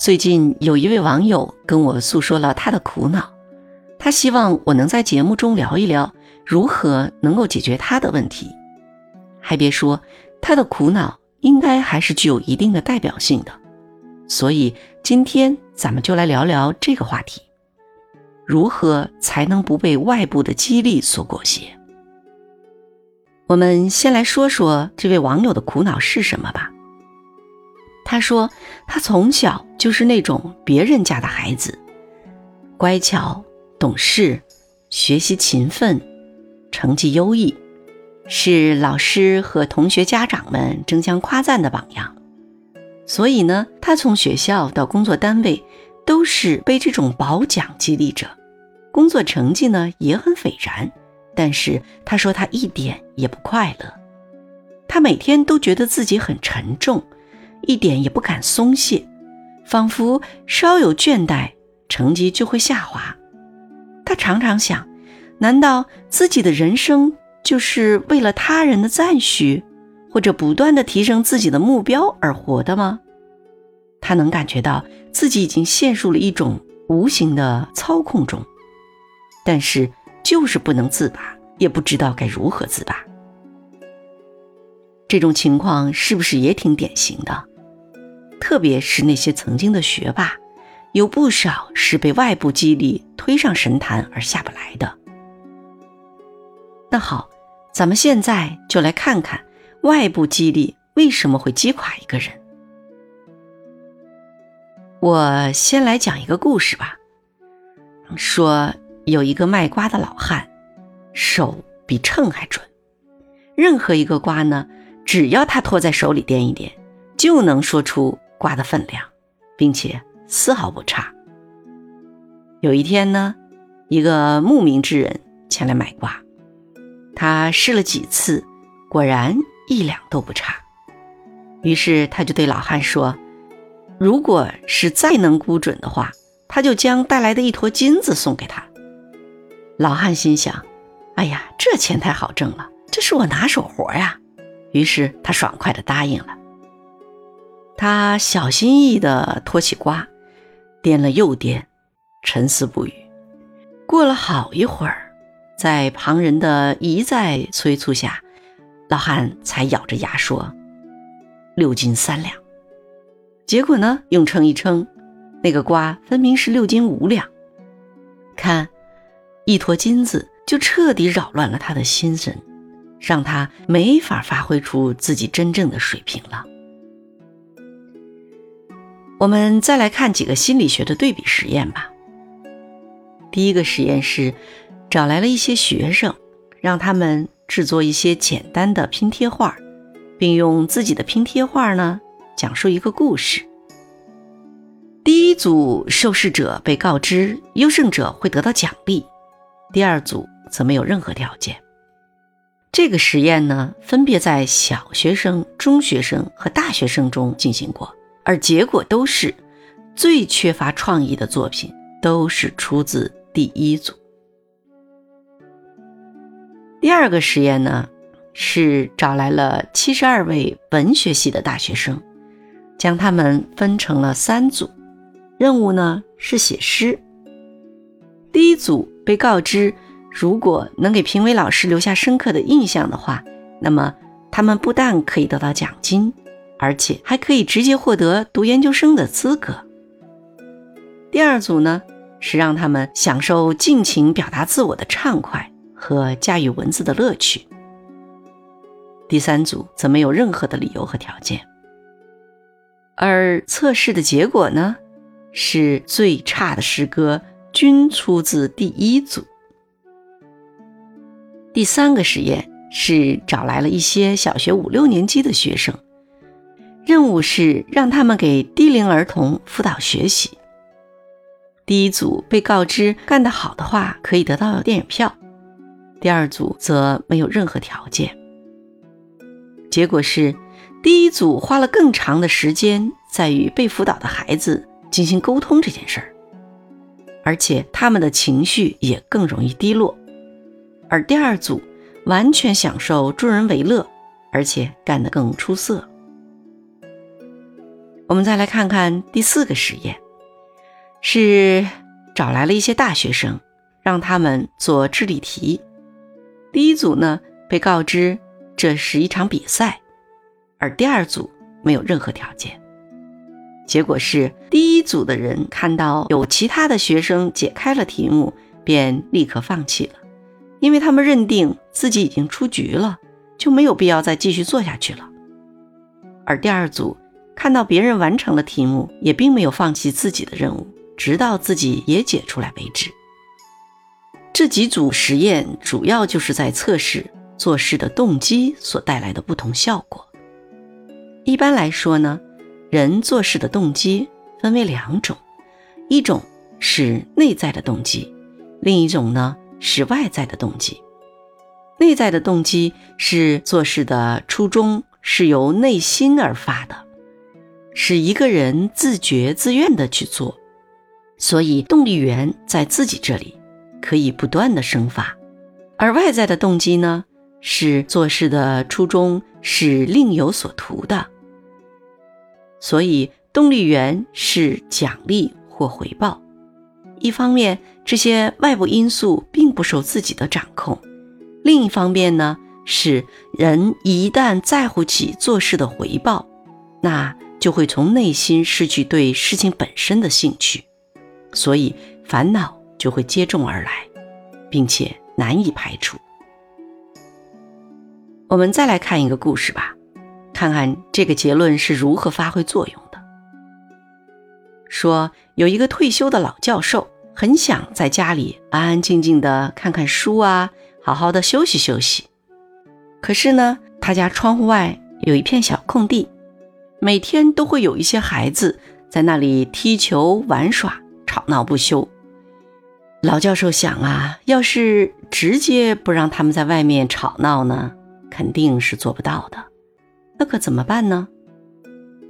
最近有一位网友跟我诉说了他的苦恼，他希望我能在节目中聊一聊如何能够解决他的问题。还别说，他的苦恼应该还是具有一定的代表性的，所以今天咱们就来聊聊这个话题：如何才能不被外部的激励所裹挟？我们先来说说这位网友的苦恼是什么吧。他说，他从小就是那种别人家的孩子，乖巧、懂事、学习勤奋、成绩优异，是老师和同学、家长们争相夸赞的榜样。所以呢，他从学校到工作单位，都是被这种褒奖激励着，工作成绩呢也很斐然。但是他说他一点也不快乐，他每天都觉得自己很沉重，一点也不敢松懈，仿佛稍有倦怠，成绩就会下滑。他常常想，难道自己的人生就是为了他人的赞许，或者不断的提升自己的目标而活的吗？他能感觉到自己已经陷入了一种无形的操控中，但是。就是不能自拔，也不知道该如何自拔。这种情况是不是也挺典型的？特别是那些曾经的学霸，有不少是被外部激励推上神坛而下不来的。那好，咱们现在就来看看外部激励为什么会击垮一个人。我先来讲一个故事吧，说。有一个卖瓜的老汉，手比秤还准。任何一个瓜呢，只要他托在手里掂一掂，就能说出瓜的分量，并且丝毫不差。有一天呢，一个慕名之人前来买瓜，他试了几次，果然一两都不差。于是他就对老汉说：“如果是再能估准的话，他就将带来的一坨金子送给他。”老汉心想：“哎呀，这钱太好挣了，这是我拿手活呀。”于是他爽快地答应了。他小心翼翼地托起瓜，掂了又掂，沉思不语。过了好一会儿，在旁人的一再催促下，老汉才咬着牙说：“六斤三两。”结果呢，用称一称，那个瓜分明是六斤五两。看。一坨金子就彻底扰乱了他的心神，让他没法发挥出自己真正的水平了。我们再来看几个心理学的对比实验吧。第一个实验是找来了一些学生，让他们制作一些简单的拼贴画，并用自己的拼贴画呢讲述一个故事。第一组受试者被告知，优胜者会得到奖励。第二组则没有任何条件。这个实验呢，分别在小学生、中学生和大学生中进行过，而结果都是最缺乏创意的作品都是出自第一组。第二个实验呢，是找来了七十二位文学系的大学生，将他们分成了三组，任务呢是写诗。第一组。被告知，如果能给评委老师留下深刻的印象的话，那么他们不但可以得到奖金，而且还可以直接获得读研究生的资格。第二组呢，是让他们享受尽情表达自我的畅快和驾驭文字的乐趣。第三组则没有任何的理由和条件。而测试的结果呢，是最差的诗歌。均出自第一组。第三个实验是找来了一些小学五六年级的学生，任务是让他们给低龄儿童辅导学习。第一组被告知干得好的话可以得到电影票，第二组则没有任何条件。结果是，第一组花了更长的时间在与被辅导的孩子进行沟通这件事儿。而且他们的情绪也更容易低落，而第二组完全享受助人为乐，而且干得更出色。我们再来看看第四个实验，是找来了一些大学生，让他们做智力题。第一组呢被告知这是一场比赛，而第二组没有任何条件。结果是第一组的人看到有其他的学生解开了题目，便立刻放弃了，因为他们认定自己已经出局了，就没有必要再继续做下去了。而第二组看到别人完成了题目，也并没有放弃自己的任务，直到自己也解出来为止。这几组实验主要就是在测试做事的动机所带来的不同效果。一般来说呢，人做事的动机分为两种，一种是内在的动机，另一种呢是外在的动机。内在的动机是做事的初衷是由内心而发的，是一个人自觉自愿的去做，所以动力源在自己这里。可以不断的生发，而外在的动机呢，是做事的初衷是另有所图的，所以动力源是奖励或回报。一方面，这些外部因素并不受自己的掌控；另一方面呢，是人一旦在乎起做事的回报，那就会从内心失去对事情本身的兴趣，所以烦恼。就会接踵而来，并且难以排除。我们再来看一个故事吧，看看这个结论是如何发挥作用的。说有一个退休的老教授，很想在家里安安静静的看看书啊，好好的休息休息。可是呢，他家窗户外有一片小空地，每天都会有一些孩子在那里踢球玩耍，吵闹不休。老教授想啊，要是直接不让他们在外面吵闹呢，肯定是做不到的。那可怎么办呢？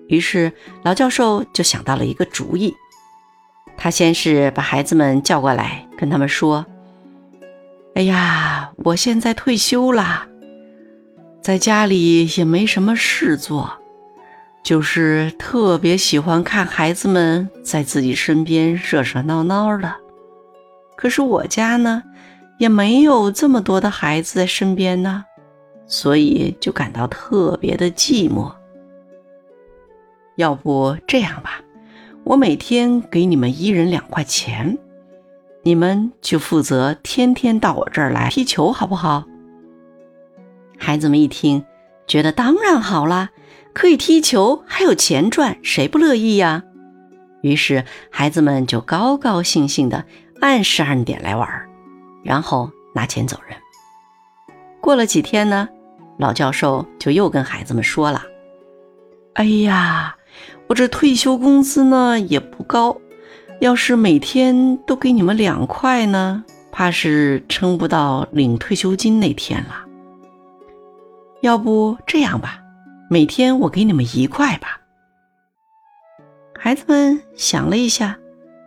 于是老教授就想到了一个主意。他先是把孩子们叫过来，跟他们说：“哎呀，我现在退休了，在家里也没什么事做，就是特别喜欢看孩子们在自己身边热热闹闹的。”可是我家呢，也没有这么多的孩子在身边呢，所以就感到特别的寂寞。要不这样吧，我每天给你们一人两块钱，你们就负责天天到我这儿来踢球，好不好？孩子们一听，觉得当然好啦，可以踢球，还有钱赚，谁不乐意呀？于是孩子们就高高兴兴的。按时按点来玩，然后拿钱走人。过了几天呢，老教授就又跟孩子们说了：“哎呀，我这退休工资呢也不高，要是每天都给你们两块呢，怕是撑不到领退休金那天了。要不这样吧，每天我给你们一块吧。”孩子们想了一下，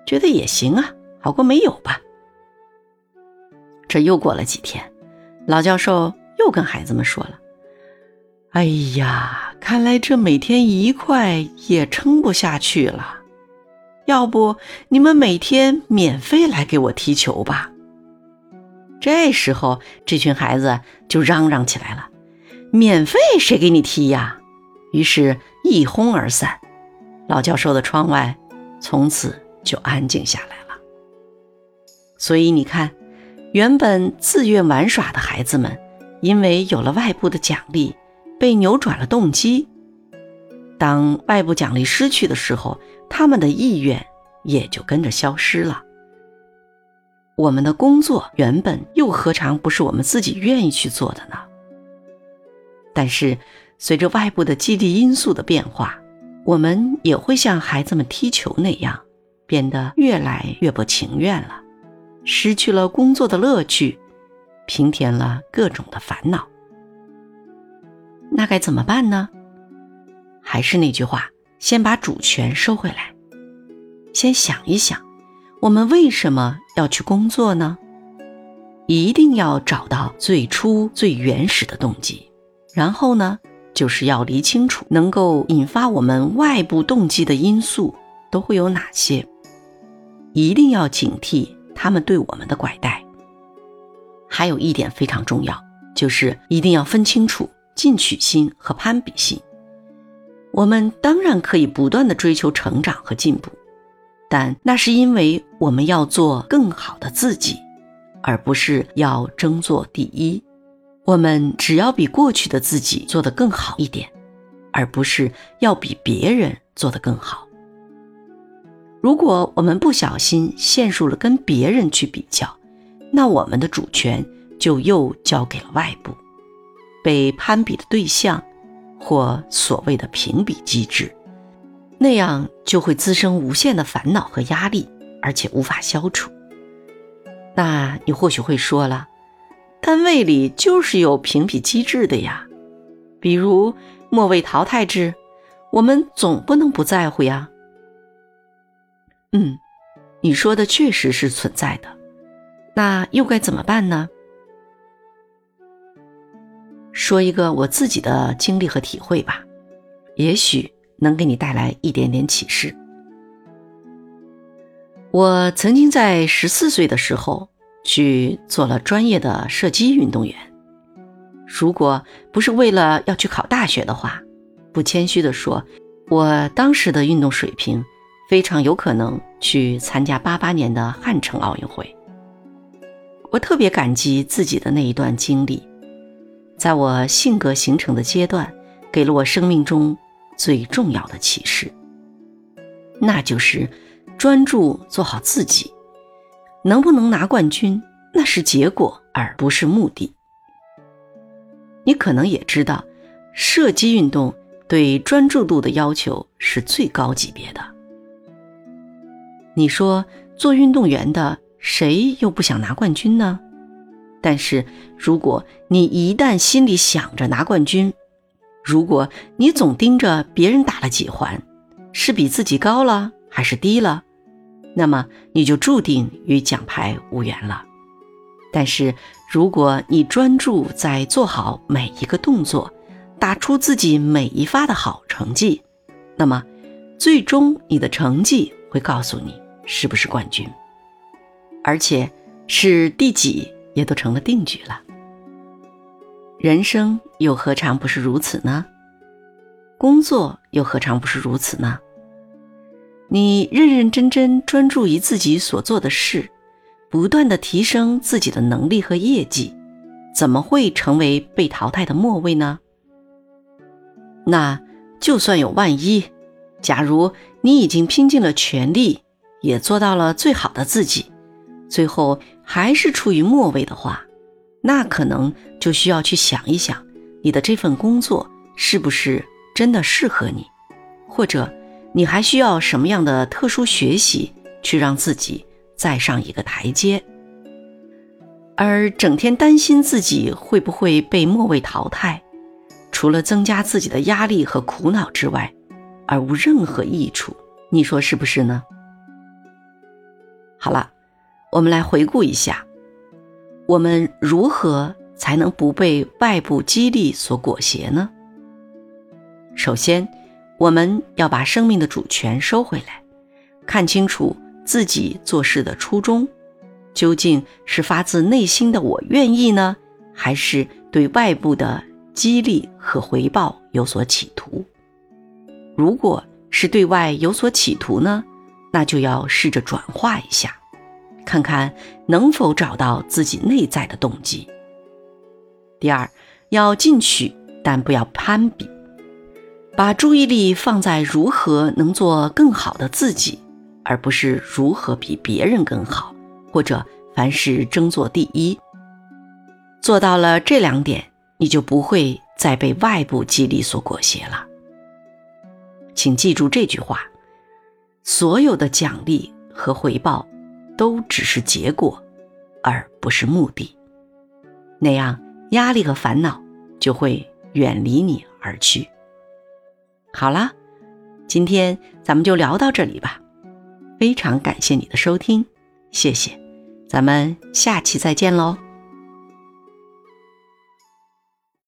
觉得也行啊。好过没有吧？这又过了几天，老教授又跟孩子们说了：“哎呀，看来这每天一块也撑不下去了。要不你们每天免费来给我踢球吧？”这时候，这群孩子就嚷嚷起来了：“免费谁给你踢呀？”于是，一哄而散。老教授的窗外从此就安静下来了。所以你看，原本自愿玩耍的孩子们，因为有了外部的奖励，被扭转了动机。当外部奖励失去的时候，他们的意愿也就跟着消失了。我们的工作原本又何尝不是我们自己愿意去做的呢？但是，随着外部的激励因素的变化，我们也会像孩子们踢球那样，变得越来越不情愿了。失去了工作的乐趣，平添了各种的烦恼，那该怎么办呢？还是那句话，先把主权收回来，先想一想，我们为什么要去工作呢？一定要找到最初最原始的动机，然后呢，就是要理清楚能够引发我们外部动机的因素都会有哪些，一定要警惕他们对我们的拐带。还有一点非常重要，就是一定要分清楚进取心和攀比心。我们当然可以不断的追求成长和进步，但那是因为我们要做更好的自己，而不是要争做第一。我们只要比过去的自己做得更好一点，而不是要比别人做得更好。如果我们不小心陷入了跟别人去比较，那我们的主权就又交给了外部，被攀比的对象，或所谓的评比机制，那样就会滋生无限的烦恼和压力，而且无法消除。那你或许会说了。单位里就是有评比机制的呀，比如末位淘汰制，我们总不能不在乎呀。嗯，你说的确实是存在的，那又该怎么办呢？说一个我自己的经历和体会吧，也许能给你带来一点点启示。我曾经在十四岁的时候。去做了专业的射击运动员。如果不是为了要去考大学的话，不谦虚的说，我当时的运动水平非常有可能去参加八八年的汉城奥运会。我特别感激自己的那一段经历，在我性格形成的阶段，给了我生命中最重要的启示，那就是专注做好自己。能不能拿冠军，那是结果，而不是目的。你可能也知道，射击运动对专注度的要求是最高级别的。你说做运动员的谁又不想拿冠军呢？但是如果你一旦心里想着拿冠军，如果你总盯着别人打了几环，是比自己高了还是低了？那么你就注定与奖牌无缘了。但是，如果你专注在做好每一个动作，打出自己每一发的好成绩，那么最终你的成绩会告诉你是不是冠军，而且是第几也都成了定局了。人生又何尝不是如此呢？工作又何尝不是如此呢？你认认真真专注于自己所做的事，不断的提升自己的能力和业绩，怎么会成为被淘汰的末位呢？那就算有万一，假如你已经拼尽了全力，也做到了最好的自己，最后还是处于末位的话，那可能就需要去想一想，你的这份工作是不是真的适合你，或者。你还需要什么样的特殊学习，去让自己再上一个台阶？而整天担心自己会不会被末位淘汰，除了增加自己的压力和苦恼之外，而无任何益处。你说是不是呢？好了，我们来回顾一下，我们如何才能不被外部激励所裹挟呢？首先。我们要把生命的主权收回来，看清楚自己做事的初衷，究竟是发自内心的我愿意呢，还是对外部的激励和回报有所企图？如果是对外有所企图呢，那就要试着转化一下，看看能否找到自己内在的动机。第二，要进取，但不要攀比。把注意力放在如何能做更好的自己，而不是如何比别人更好，或者凡事争做第一。做到了这两点，你就不会再被外部激励所裹挟了。请记住这句话：所有的奖励和回报都只是结果，而不是目的。那样，压力和烦恼就会远离你而去。好啦，今天咱们就聊到这里吧。非常感谢你的收听，谢谢，咱们下期再见喽。